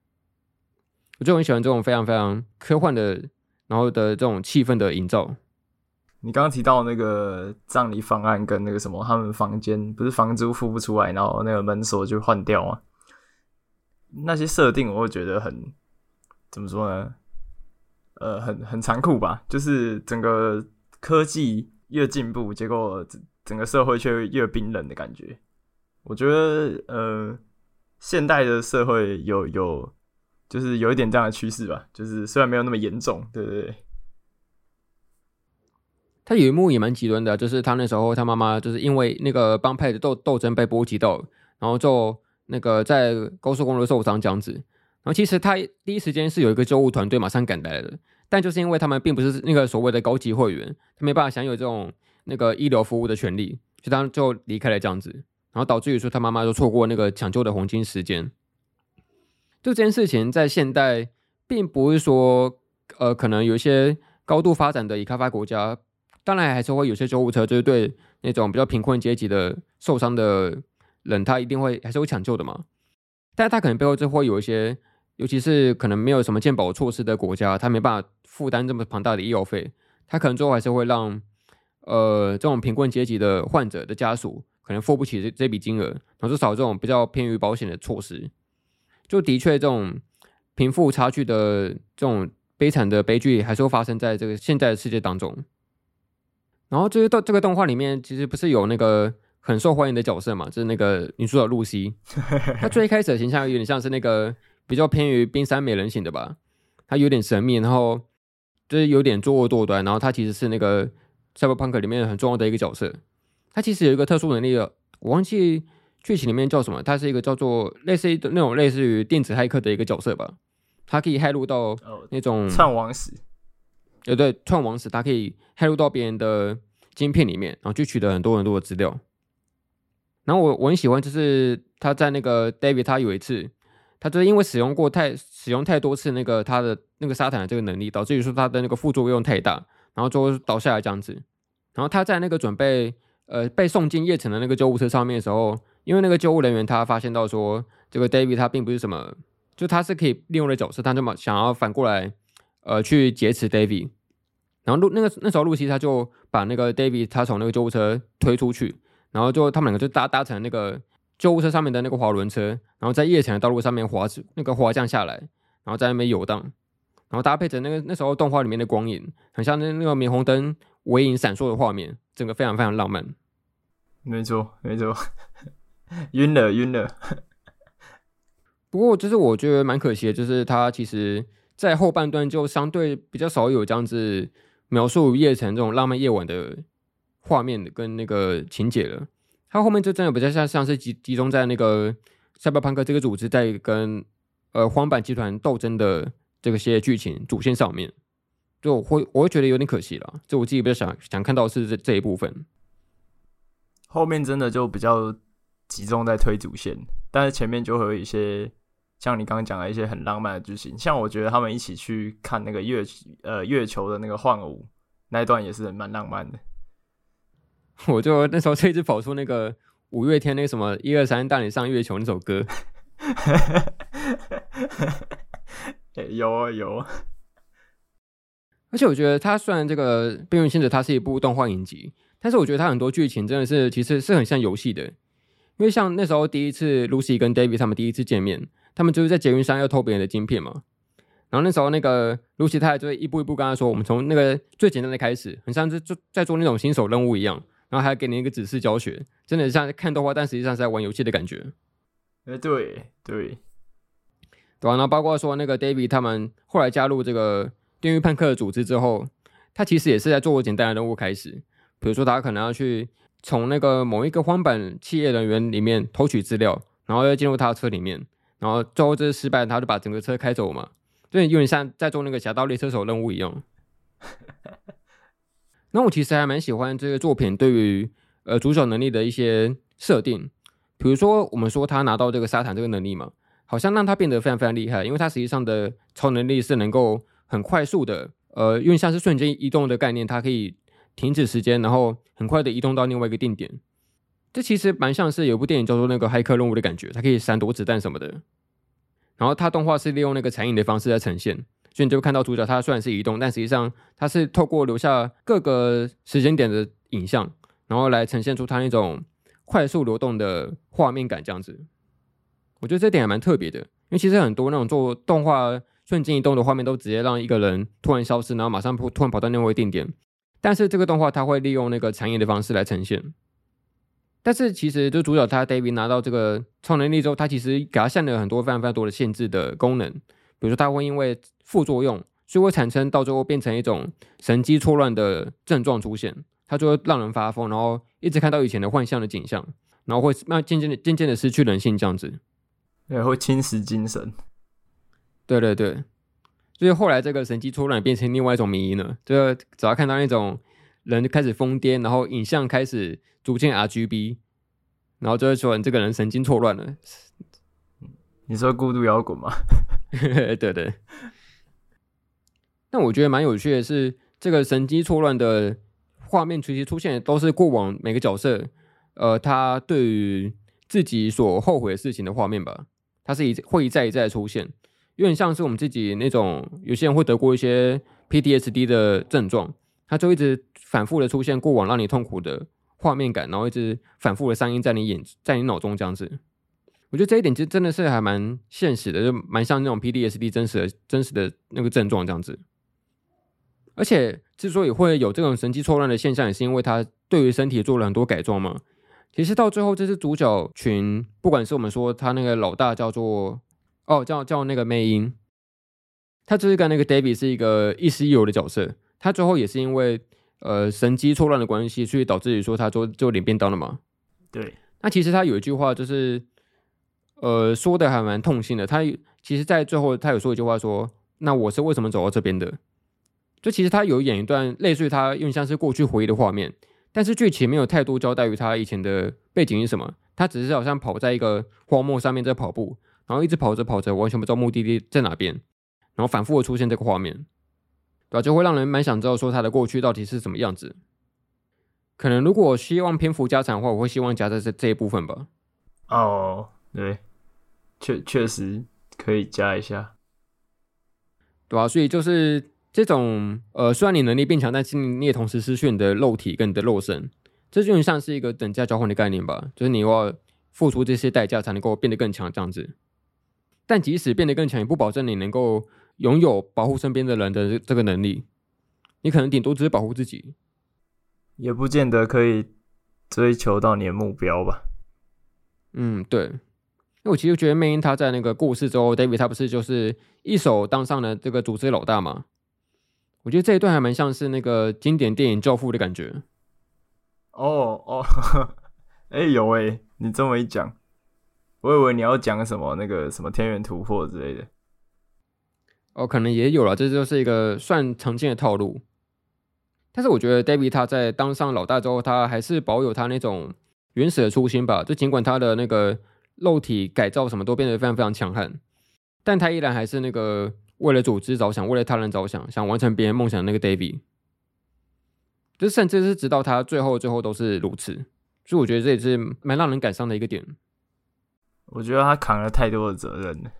S1: 我就很喜欢这种非常非常科幻的，然后的这种气氛的营造。
S2: 你刚刚提到那个葬礼方案跟那个什么，他们房间不是房租付不出来，然后那个门锁就换掉吗？那些设定我会觉得很怎么说呢？呃，很很残酷吧。就是整个科技越进步，结果整个社会却越冰冷的感觉。我觉得呃，现代的社会有有就是有一点这样的趋势吧。就是虽然没有那么严重，对不对？
S1: 他有一幕也蛮极端的，就是他那时候他妈妈就是因为那个帮派的斗斗争被波及到，然后就那个在高速公路受伤这样子。然后其实他第一时间是有一个救护团队马上赶来的，但就是因为他们并不是那个所谓的高级会员，他没办法享有这种那个医疗服务的权利，所以他就离开了这样子，然后导致于说他妈妈就错过那个抢救的黄金时间。就这件事情在现代并不是说呃可能有一些高度发展的已开发国家。当然还是会有些救护车，就是对那种比较贫困阶级的受伤的人，他一定会还是会抢救的嘛。但是他可能背后就会有一些，尤其是可能没有什么健保措施的国家，他没办法负担这么庞大的医药费，他可能最后还是会让呃这种贫困阶级的患者的家属可能付不起这这笔金额，然后少这种比较偏于保险的措施。就的确这种贫富差距的这种悲惨的悲剧，还是会发生在这个现在的世界当中。然后就是到这个动画里面，其实不是有那个很受欢迎的角色嘛，就是那个女主角露西。她最开始的形象有点像是那个比较偏于冰山美人型的吧。她有点神秘，然后就是有点作恶多端，然后她其实是那个赛博朋克里面很重要的一个角色。她其实有一个特殊能力的，我忘记剧情里面叫什么。他是一个叫做类似于那种类似于电子骇客的一个角色吧。他可以骇入到那种
S2: 串网史，
S1: 呃，对，串网史，他可以骇入到别人的晶片里面，然后去取得很多很多的资料。然后我我很喜欢，就是他在那个 David，他有一次，他就是因为使用过太使用太多次那个他的那个沙坦的这个能力，导致于说他的那个副作用太大，然后最后倒下来这样子。然后他在那个准备呃被送进夜城的那个救护车上面的时候，因为那个救护人员他发现到说这个 David 他并不是什么，就他是可以利用的角色，他这么想要反过来呃去劫持 David。然后露那个那时候露西他就把那个 David 他从那个救护车推出去。然后就他们两个就搭搭乘那个救护车上面的那个滑轮车，然后在夜城的道路上面滑那个滑降下来，然后在那边游荡，然后搭配着那个那时候动画里面的光影，很像那那个霓虹灯微影闪烁的画面，整个非常非常浪漫。
S2: 没错，没错，晕 了晕了。
S1: 不过就是我觉得蛮可惜的，就是他其实在后半段就相对比较少有这样子描述夜城这种浪漫夜晚的。画面跟那个情节了，它后面就真的比较像像是集集中在那个赛博朋克这个组织在跟呃荒坂集团斗争的这个些剧情主线上面，就我会我会觉得有点可惜了。就我自己比较想想看到的是这这一部分，
S2: 后面真的就比较集中在推主线，但是前面就会有一些像你刚刚讲的一些很浪漫的剧情，像我觉得他们一起去看那个月呃月球的那个幻舞那一段也是蛮浪漫的。
S1: 我就那时候就一直跑出那个五月天那个什么一二三带你上月球那首歌，
S2: 有啊有啊。
S1: 而且我觉得它虽然这个《边缘行者》它是一部动画影集，但是我觉得它很多剧情真的是其实是很像游戏的。因为像那时候第一次 Lucy 跟 David 他们第一次见面，他们就是在捷运上要偷别人的晶片嘛。然后那时候那个 Lucy 她就会一步一步跟他说：“我们从那个最简单的开始，很像是做在做那种新手任务一样。”然后还给你一个指示教学，真的像看动画，但实际上是在玩游戏的感觉。
S2: 哎，对对
S1: 对啊，然后包括说那个 David 他们后来加入这个电驭叛客的组织之后，他其实也是在做简单的任务开始，比如说他可能要去从那个某一个荒坂企业人员里面偷取资料，然后又进入他的车里面，然后最后这失败，他就把整个车开走嘛，就有点像在做那个侠盗猎车手任务一样。那我其实还蛮喜欢这个作品对于呃主角能力的一些设定，比如说我们说他拿到这个沙坦这个能力嘛，好像让他变得非常非常厉害，因为他实际上的超能力是能够很快速的，呃，因为像是瞬间移动的概念，它可以停止时间，然后很快的移动到另外一个定点。这其实蛮像是有部电影叫做那个骇客任务的感觉，它可以闪躲子弹什么的。然后它动画是利用那个残影的方式在呈现。所以你就会看到主角，他虽然是移动，但实际上他是透过留下各个时间点的影像，然后来呈现出他那种快速流动的画面感。这样子，我觉得这点还蛮特别的。因为其实很多那种做动画瞬间移动的画面，都直接让一个人突然消失，然后马上突突然跑到另外一个定点。但是这个动画它会利用那个产业的方式来呈现。但是其实就主角他 David 拿到这个超能力之后，他其实给他限了很多非常非常多的限制的功能。比如说，他会因为副作用，所以会产生到最后变成一种神经错乱的症状出现，他就会让人发疯，然后一直看到以前的幻象的景象，然后会慢渐渐的渐渐的失去人性这样子，
S2: 也会侵蚀精神。
S1: 对对对，所以后来这个神经错乱变成另外一种迷因了，就只要看到那种人开始疯癫，然后影像开始逐渐 RGB，然后就会说你这个人神经错乱了。
S2: 你说孤独摇滚吗？
S1: 对 对。但我觉得蛮有趣的是，这个神经错乱的画面其实出现的都是过往每个角色，呃，他对于自己所后悔的事情的画面吧。他是一会一再一再出现，有点像是我们自己那种有些人会得过一些 PTSD 的症状，他就一直反复的出现过往让你痛苦的画面感，然后一直反复的上映在你眼在你脑中这样子。我觉得这一点其实真的是还蛮现实的，就蛮像那种 PTSD 真实的、真实的那个症状这样子。而且之所以会有这种神经错乱的现象，也是因为他对于身体做了很多改装嘛。其实到最后，这只主角群，不管是我们说他那个老大叫做哦，叫叫那个魅音，他就是跟那个 David 是一个亦师亦友的角色。他最后也是因为呃神机错乱的关系，所以导致于说他就就领便当了嘛。
S2: 对，
S1: 那其实他有一句话就是，呃，说的还蛮痛心的。他其实，在最后他有说一句话说：“那我是为什么走到这边的？”就其实他有演一段类似于他用像是过去回忆的画面，但是剧情没有太多交代于他以前的背景是什么。他只是好像跑在一个荒漠上面在跑步，然后一直跑着跑着，完全不知道目的地在哪边，然后反复的出现这个画面。对吧？就会让人蛮想知道说他的过去到底是什么样子。可能如果希望篇幅加长的话，我会希望加在这这一部分吧。
S2: 哦，对，确确实可以加一下，
S1: 对吧？所以就是这种呃，虽然你能力变强，但是你也同时失去你的肉体跟你的肉身，这就像是一个等价交换的概念吧。就是你要付出这些代价才能够变得更强这样子。但即使变得更强，也不保证你能够。拥有保护身边的人的这个能力，你可能顶多只是保护自己，
S2: 也不见得可以追求到你的目标吧。
S1: 嗯，对。因为我其实觉得魅音他在那个故事之后，David 他不是就是一手当上了这个组织老大嘛？我觉得这一段还蛮像是那个经典电影《教父》的感觉。
S2: 哦哦，哎、欸、有哎，你这么一讲，我以为你要讲什么那个什么天元突破之类的。
S1: 哦，可能也有了，这就是一个算常见的套路。但是我觉得 David 他在当上老大之后，他还是保有他那种原始的初心吧。就尽管他的那个肉体改造什么都变得非常非常强悍，但他依然还是那个为了组织着想，为了他人着想，想完成别人梦想的那个 David。就甚至是直到他最后最后都是如此，所以我觉得这也是蛮让人感伤的一个点。
S2: 我觉得他扛了太多的责任，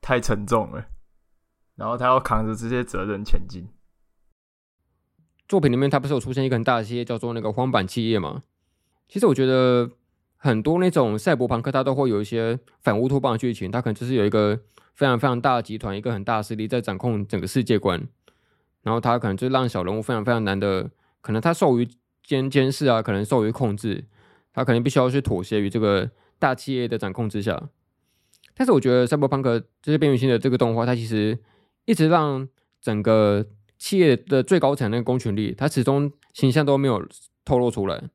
S2: 太沉重了。然后他要扛着这些责任前进。
S1: 作品里面，他不是有出现一个很大的企业，叫做那个荒坂企业吗？其实我觉得很多那种赛博朋克，它都会有一些反乌托邦的剧情。它可能就是有一个非常非常大的集团，一个很大的势力在掌控整个世界观。然后他可能就让小人物非常非常难的，可能他受于监监视啊，可能受于控制，他可能必须要去妥协于这个大企业的掌控之下。但是我觉得赛博朋克这些边缘性的这个动画，它其实。一直让整个企业的最高层那个公权力，它始终形象都没有透露出来。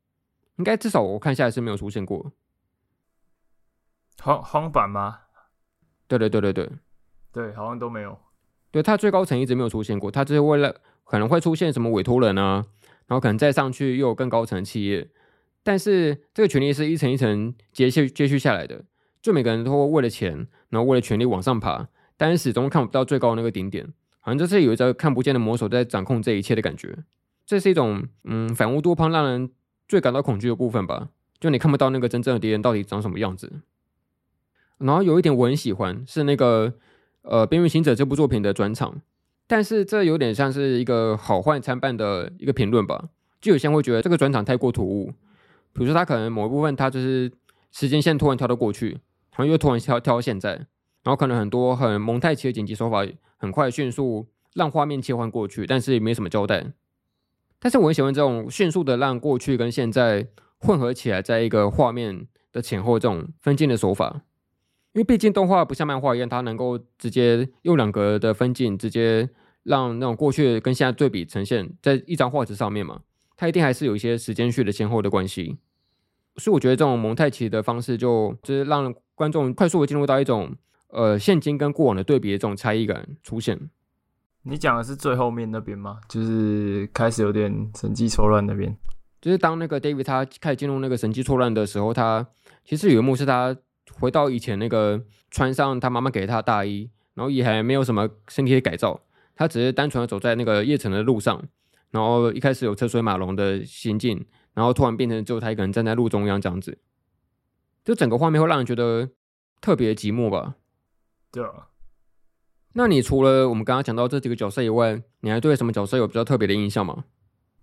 S1: 应该至少我看下来是没有出现过。
S2: 荒荒版吗？
S1: 对对对对对
S2: 对，好像都没有。
S1: 对，它最高层一直没有出现过，它只是为了可能会出现什么委托人啊，然后可能再上去又有更高层的企业，但是这个权利是一层一层接续接续下来的，就每个人都会为了钱，然后为了权利往上爬。但是始终看不到最高的那个顶点，好像就是有一只看不见的魔手在掌控这一切的感觉。这是一种嗯反乌托邦让人最感到恐惧的部分吧。就你看不到那个真正的敌人到底长什么样子。然后有一点我很喜欢是那个呃《边缘行者》这部作品的转场，但是这有点像是一个好坏参半的一个评论吧。就有些人会觉得这个转场太过突兀，比如说他可能某一部分他就是时间线突然跳到过去，然后又突然跳跳到现在。然后可能很多很蒙太奇的剪辑手法，很快迅速让画面切换过去，但是也没什么交代。但是我很喜欢这种迅速的让过去跟现在混合起来，在一个画面的前后这种分镜的手法。因为毕竟动画不像漫画一样，它能够直接用两格的分镜，直接让那种过去跟现在对比呈现在一张画纸上面嘛。它一定还是有一些时间序的前后的关系。所以我觉得这种蒙太奇的方式就，就就是让观众快速的进入到一种。呃，现今跟过往的对比的这种差异感出现。
S2: 你讲的是最后面那边吗？就是开始有点神机错乱那边。
S1: 就是当那个 David 他开始进入那个神机错乱的时候，他其实有一幕是他回到以前那个穿上他妈妈给他的大衣，然后也还没有什么身体的改造，他只是单纯的走在那个夜城的路上，然后一开始有车水马龙的行进，然后突然变成只有他一个人站在路中央这样子，就整个画面会让人觉得特别寂寞吧。
S2: 对啊，
S1: 那你除了我们刚刚讲到这几个角色以外，你还对什么角色有比较特别的印象吗？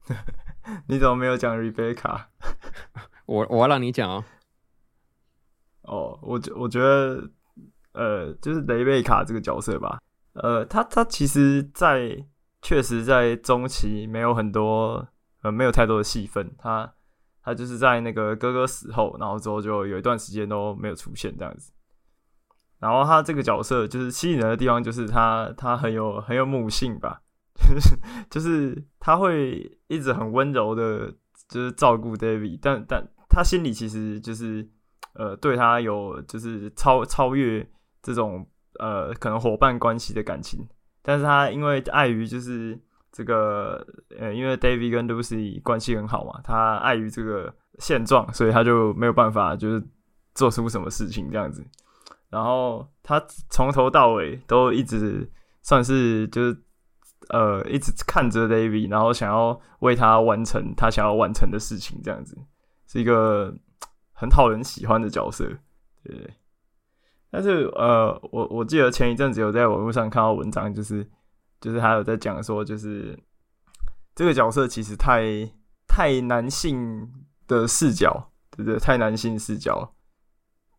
S2: 你怎么没有讲瑞贝卡？
S1: 我我要让你讲哦。
S2: 哦，我我觉得，呃，就是雷贝卡这个角色吧，呃，他他其实在，在确实在中期没有很多，呃，没有太多的戏份，他他就是在那个哥哥死后，然后之后就有一段时间都没有出现这样子。然后他这个角色就是吸引人的地方，就是他他很有很有母性吧，就是就是他会一直很温柔的，就是照顾 David，但但他心里其实就是呃对他有就是超超越这种呃可能伙伴关系的感情，但是他因为碍于就是这个呃因为 David 跟 Lucy 关系很好嘛，他碍于这个现状，所以他就没有办法就是做出什么事情这样子。然后他从头到尾都一直算是就是呃一直看着 David，然后想要为他完成他想要完成的事情，这样子是一个很讨人喜欢的角色，对，但是呃，我我记得前一阵子有在网络上看到文章，就是就是他有在讲说，就是这个角色其实太太男性的视角，对不对？太男性视角。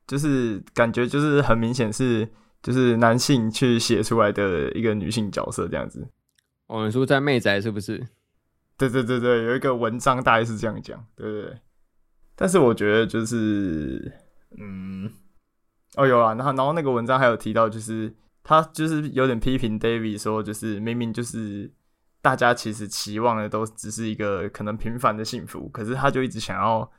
S2: 就是感觉就是很明显是就是男性去写出来的一个女性角色这样子。
S1: 哦，你说在妹仔是不是？
S2: 对对对对，有一个文章大概是这样讲，对对对。但是我觉得就是，嗯，哦有啊，然后然后那个文章还有提到，就是他就是有点批评 David 说，就是明明就是大家其实期望的都只是一个可能平凡的幸福，可是他就一直想要。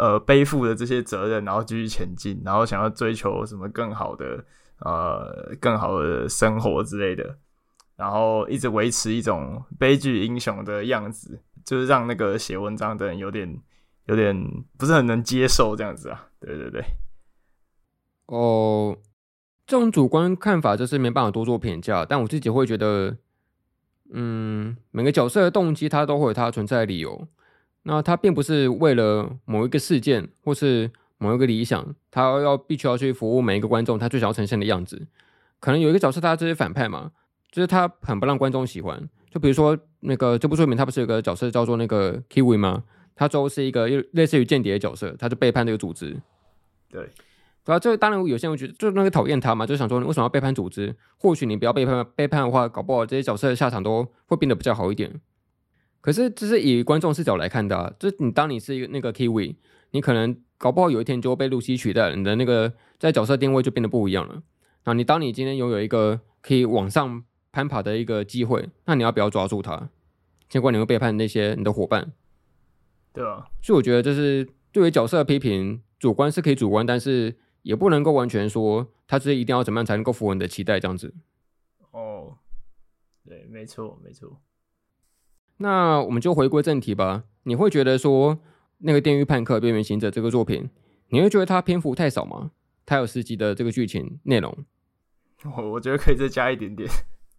S2: 呃，背负的这些责任，然后继续前进，然后想要追求什么更好的呃，更好的生活之类的，然后一直维持一种悲剧英雄的样子，就是让那个写文章的人有点有点不是很能接受这样子啊。对对对。
S1: 哦，这种主观看法就是没办法多做评价，但我自己会觉得，嗯，每个角色的动机，他都会有他存在的理由。那他并不是为了某一个事件或是某一个理想，他要必须要去服务每一个观众他最想要呈现的样子。可能有一个角色他就是反派嘛，就是他很不让观众喜欢。就比如说那个这部作品，他不是有个角色叫做那个 Kiwi 吗？他最后是一个类似于间谍的角色，他就背叛这个组织。
S2: 对，
S1: 对啊，这当然有些人会觉得就那个讨厌他嘛，就想说你为什么要背叛组织？或许你不要背叛背叛的话，搞不好这些角色的下场都会变得比较好一点。可是，这是以观众视角来看的啊，就是你当你是一个那个 Kiwi，你可能搞不好有一天就会被露西取代了，你的那个在角色定位就变得不一样了。那你当你今天拥有一个可以往上攀爬的一个机会，那你要不要抓住它？结果你会背叛那些你的伙伴。
S2: 对啊，
S1: 所以我觉得就是对于角色的批评，主观是可以主观，但是也不能够完全说他是一定要怎么样才能够符合你的期待这样子。
S2: 哦，对，没错，没错。
S1: 那我们就回归正题吧。你会觉得说那个《电狱判客：边缘行者》这个作品，你会觉得它篇幅太少吗？它有十集的这个剧情内容，
S2: 我我觉得可以再加一点点，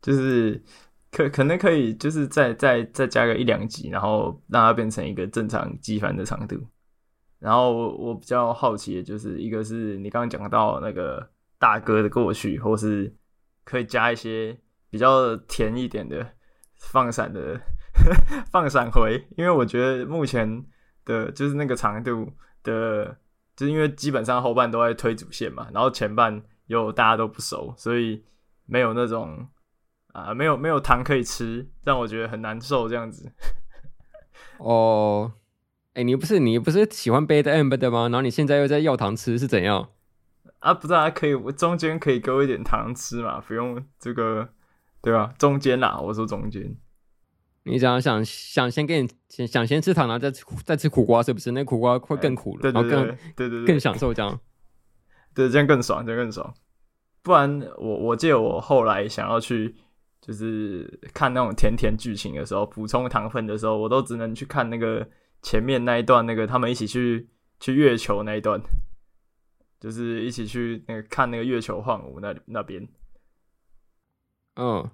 S2: 就是可可能可以就是再再再加个一两集，然后让它变成一个正常机翻的长度。然后我我比较好奇的就是一个是你刚刚讲到那个大哥的过去，或是可以加一些比较甜一点的放闪的。放闪回，因为我觉得目前的就是那个长度的，就是因为基本上后半都在推主线嘛，然后前半又大家都不熟，所以没有那种啊，没有没有糖可以吃，让我觉得很难受这样子。
S1: 哦，哎，你不是你不是喜欢 bad end 的吗？然后你现在又在要糖吃是怎样？
S2: 啊，不知道，可以，我中间可以给我一点糖吃嘛？不用这个，对吧？中间啦，我说中间。
S1: 你想想想先给你想想先吃糖，然后再吃再吃苦瓜，是不是？那苦瓜会更苦了，
S2: 对对对，
S1: 然后更
S2: 对对对
S1: 更享受这样，
S2: 对，这样更爽，这样更爽。不然我我记得我后来想要去就是看那种甜甜剧情的时候，补充糖分的时候，我都只能去看那个前面那一段，那个他们一起去去月球那一段，就是一起去那个看那个月球晃舞那那边，
S1: 嗯。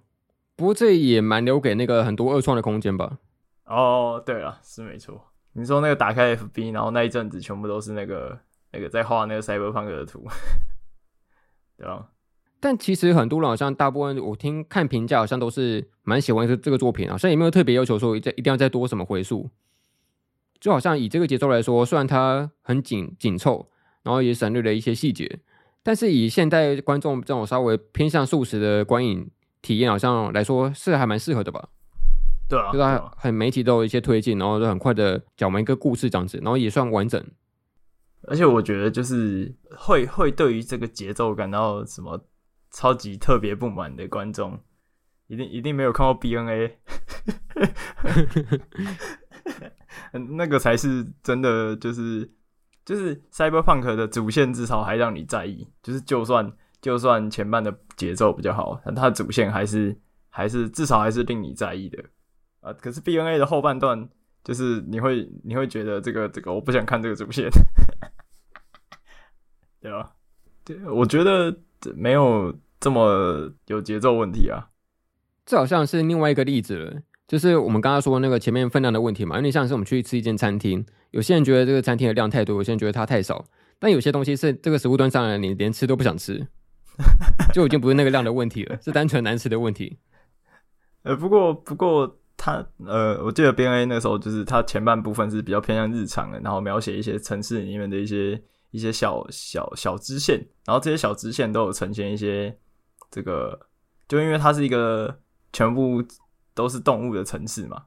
S1: 不过这也蛮留给那个很多二创的空间吧。
S2: 哦，对了，是没错。你说那个打开 FB，然后那一阵子全部都是那个那个在画那个 Cyberpunk 的图，对吧？
S1: 但其实很多人好像大部分我听看评价，好像都是蛮喜欢这这个作品好像也没有特别要求说一一定要再多什么回数。就好像以这个节奏来说，虽然它很紧紧凑，然后也省略了一些细节，但是以现代观众这种稍微偏向素食的观影。体验好像来说是还蛮适合的吧？
S2: 对啊，
S1: 就是它很每集都有一些推进，然后就很快的讲完一个故事这样子，然后也算完整。
S2: 而且我觉得就是会会对于这个节奏感到什么超级特别不满的观众，一定一定没有看过 BNA，那个才是真的，就是就是 Cyberpunk 的主线至少还让你在意，就是就算就算前半的节奏比较好，但它的主线还是还是至少还是令你在意的啊。可是 BNA 的后半段。就是你会你会觉得这个这个我不想看这个主线，对吧？对，我觉得没有这么有节奏问题啊。
S1: 这好像是另外一个例子，就是我们刚刚说那个前面分量的问题嘛。有点像是我们去吃一间餐厅，有些人觉得这个餐厅的量太多，有些人觉得它太少，但有些东西是这个食物端上来，你连吃都不想吃，就已经不是那个量的问题了，是单纯难吃的问题。
S2: 呃，不过不过。他呃，我记得 BNA 那时候就是他前半部分是比较偏向日常的，然后描写一些城市里面的一些一些小小小支线，然后这些小支线都有呈现一些这个，就因为它是一个全部都是动物的城市嘛，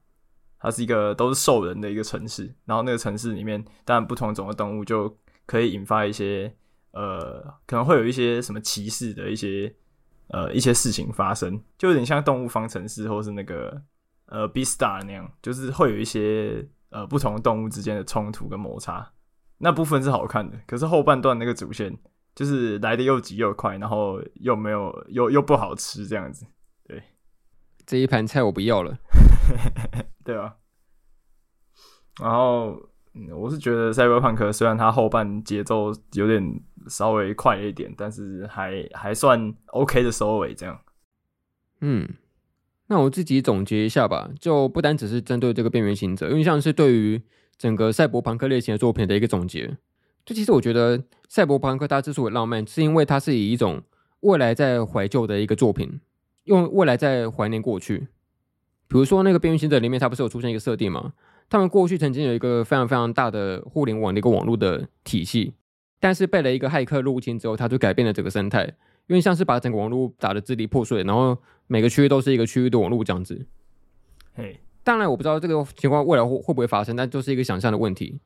S2: 它是一个都是兽人的一个城市，然后那个城市里面当然不同种的动物就可以引发一些呃，可能会有一些什么歧视的一些呃一些事情发生，就有点像动物方程式或是那个。呃，Beastars 那样，就是会有一些呃不同动物之间的冲突跟摩擦，那部分是好看的。可是后半段那个主线就是来的又急又快，然后又没有又又不好吃这样子。对，
S1: 这一盘菜我不要了。
S2: 对啊。然后，嗯，我是觉得 Cyberpunk 虽然它后半节奏有点稍微快一点，但是还还算 OK 的收尾这样。
S1: 嗯。那我自己总结一下吧，就不单只是针对这个边缘行者，因为像是对于整个赛博朋克类型的作品的一个总结。就其实我觉得赛博朋克它之所以浪漫，是因为它是以一种未来在怀旧的一个作品，用未来在怀念过去。比如说那个边缘行者里面，它不是有出现一个设定吗？他们过去曾经有一个非常非常大的互联网的一个网络的体系，但是被了一个骇客入侵之后，它就改变了整个生态。因为像是把整个网络打得支离破碎，然后每个区域都是一个区域的网络这样子。
S2: 嘿，
S1: 当然我不知道这个情况未来会会不会发生，但就是一个想象的问题。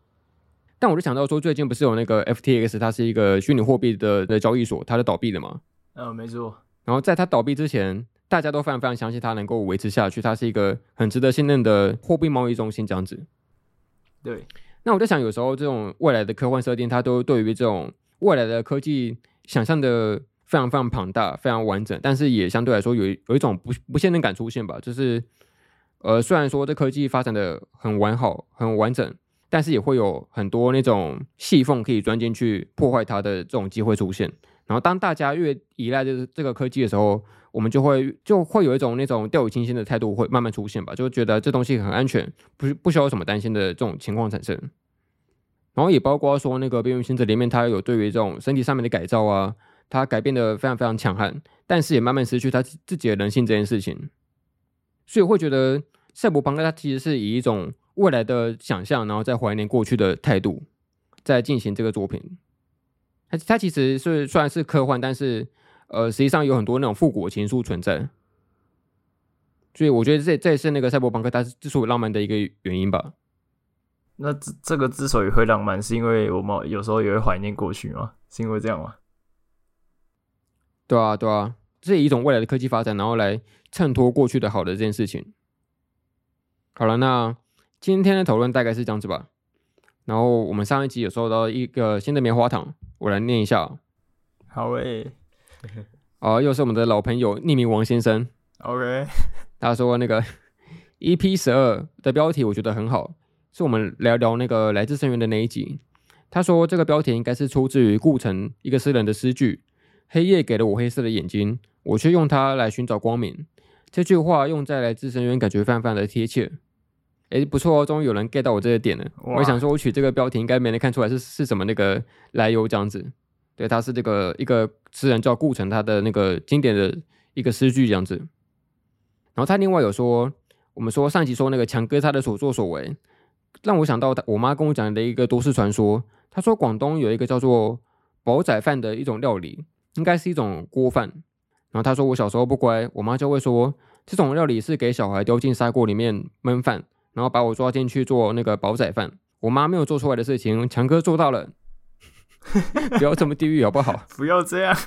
S1: 但我就想到说，最近不是有那个 FTX，它是一个虚拟货币的的交易所，它就倒闭了吗？
S2: 嗯，没错。
S1: 然后在它倒闭之前，大家都非常非常相信它能够维持下去，它是一个很值得信任的货币贸易中心这样子。
S2: 对。
S1: 那我在想，有时候这种未来的科幻设定，它都对于这种未来的科技想象的。非常非常庞大，非常完整，但是也相对来说有有一种不不信任感出现吧。就是，呃，虽然说这科技发展的很完好、很完整，但是也会有很多那种细缝可以钻进去破坏它的这种机会出现。然后，当大家越依赖这这个科技的时候，我们就会就会有一种那种掉以轻心的态度会慢慢出现吧，就觉得这东西很安全，不不需要什么担心的这种情况产生。然后也包括说那个《边缘行者》里面，它有对于这种身体上面的改造啊。它改变的非常非常强悍，但是也慢慢失去他自己的人性这件事情，所以会觉得赛博朋克它其实是以一种未来的想象，然后在怀念过去的态度，在进行这个作品。它它其实是虽然是科幻，但是呃，实际上有很多那种复古情愫存在，所以我觉得这这也是那个赛博朋克它之所以浪漫的一个原因吧。
S2: 那这这个之所以会浪漫，是因为我们有时候也会怀念过去吗？是因为这样吗？
S1: 对啊，对啊，这是一种未来的科技发展，然后来衬托过去的好的这件事情。好了，那今天的讨论大概是这样子吧。然后我们上一集有收到一个新的棉花糖，我来念一下。
S2: 好诶、欸，
S1: 啊，又是我们的老朋友匿名王先生。
S2: OK，
S1: 他说那个 EP 十二的标题我觉得很好，是我们聊聊那个来自深渊的那一集。他说这个标题应该是出自于顾城一个诗人的诗句。黑夜给了我黑色的眼睛，我却用它来寻找光明。这句话用在来自深渊，感觉非常非常的贴切。诶，不错哦，终于有人 get 到我这个点了。我想说，我取这个标题，应该没人看出来是是什么那个来由这样子。对，他是这个一个诗人叫顾城，他的那个经典的一个诗句这样子。然后他另外有说，我们说上集说那个强哥他的所作所为，让我想到我妈跟我讲的一个都市传说。他说广东有一个叫做煲仔饭的一种料理。应该是一种锅饭，然后他说我小时候不乖，我妈就会说这种料理是给小孩丢进砂锅里面焖饭，然后把我抓进去做那个煲仔饭。我妈没有做出来的事情，强哥做到了。不要这么地狱好不好？
S2: 不要这样。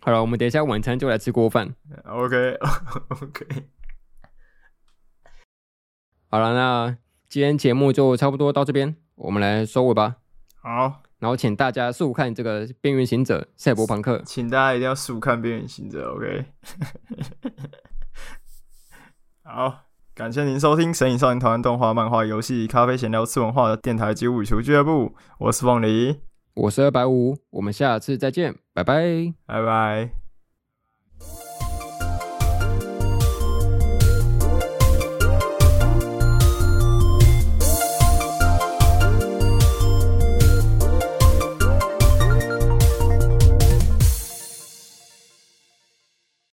S1: 好了，我们等一下晚餐就来吃锅饭。
S2: OK，OK。
S1: 好了，那今天节目就差不多到这边，我们来收尾吧。
S2: 好，
S1: 然后请大家速看这个《边缘行者》赛博朋克，
S2: 请大家一定要速看《边缘行者》。OK。好，感谢您收听《神影少年团》动画、漫画、游戏、咖啡闲聊、次文化的电台及物语厨俱乐部。我是凤梨，
S1: 我是二百五，我们下次再见，拜拜，
S2: 拜拜。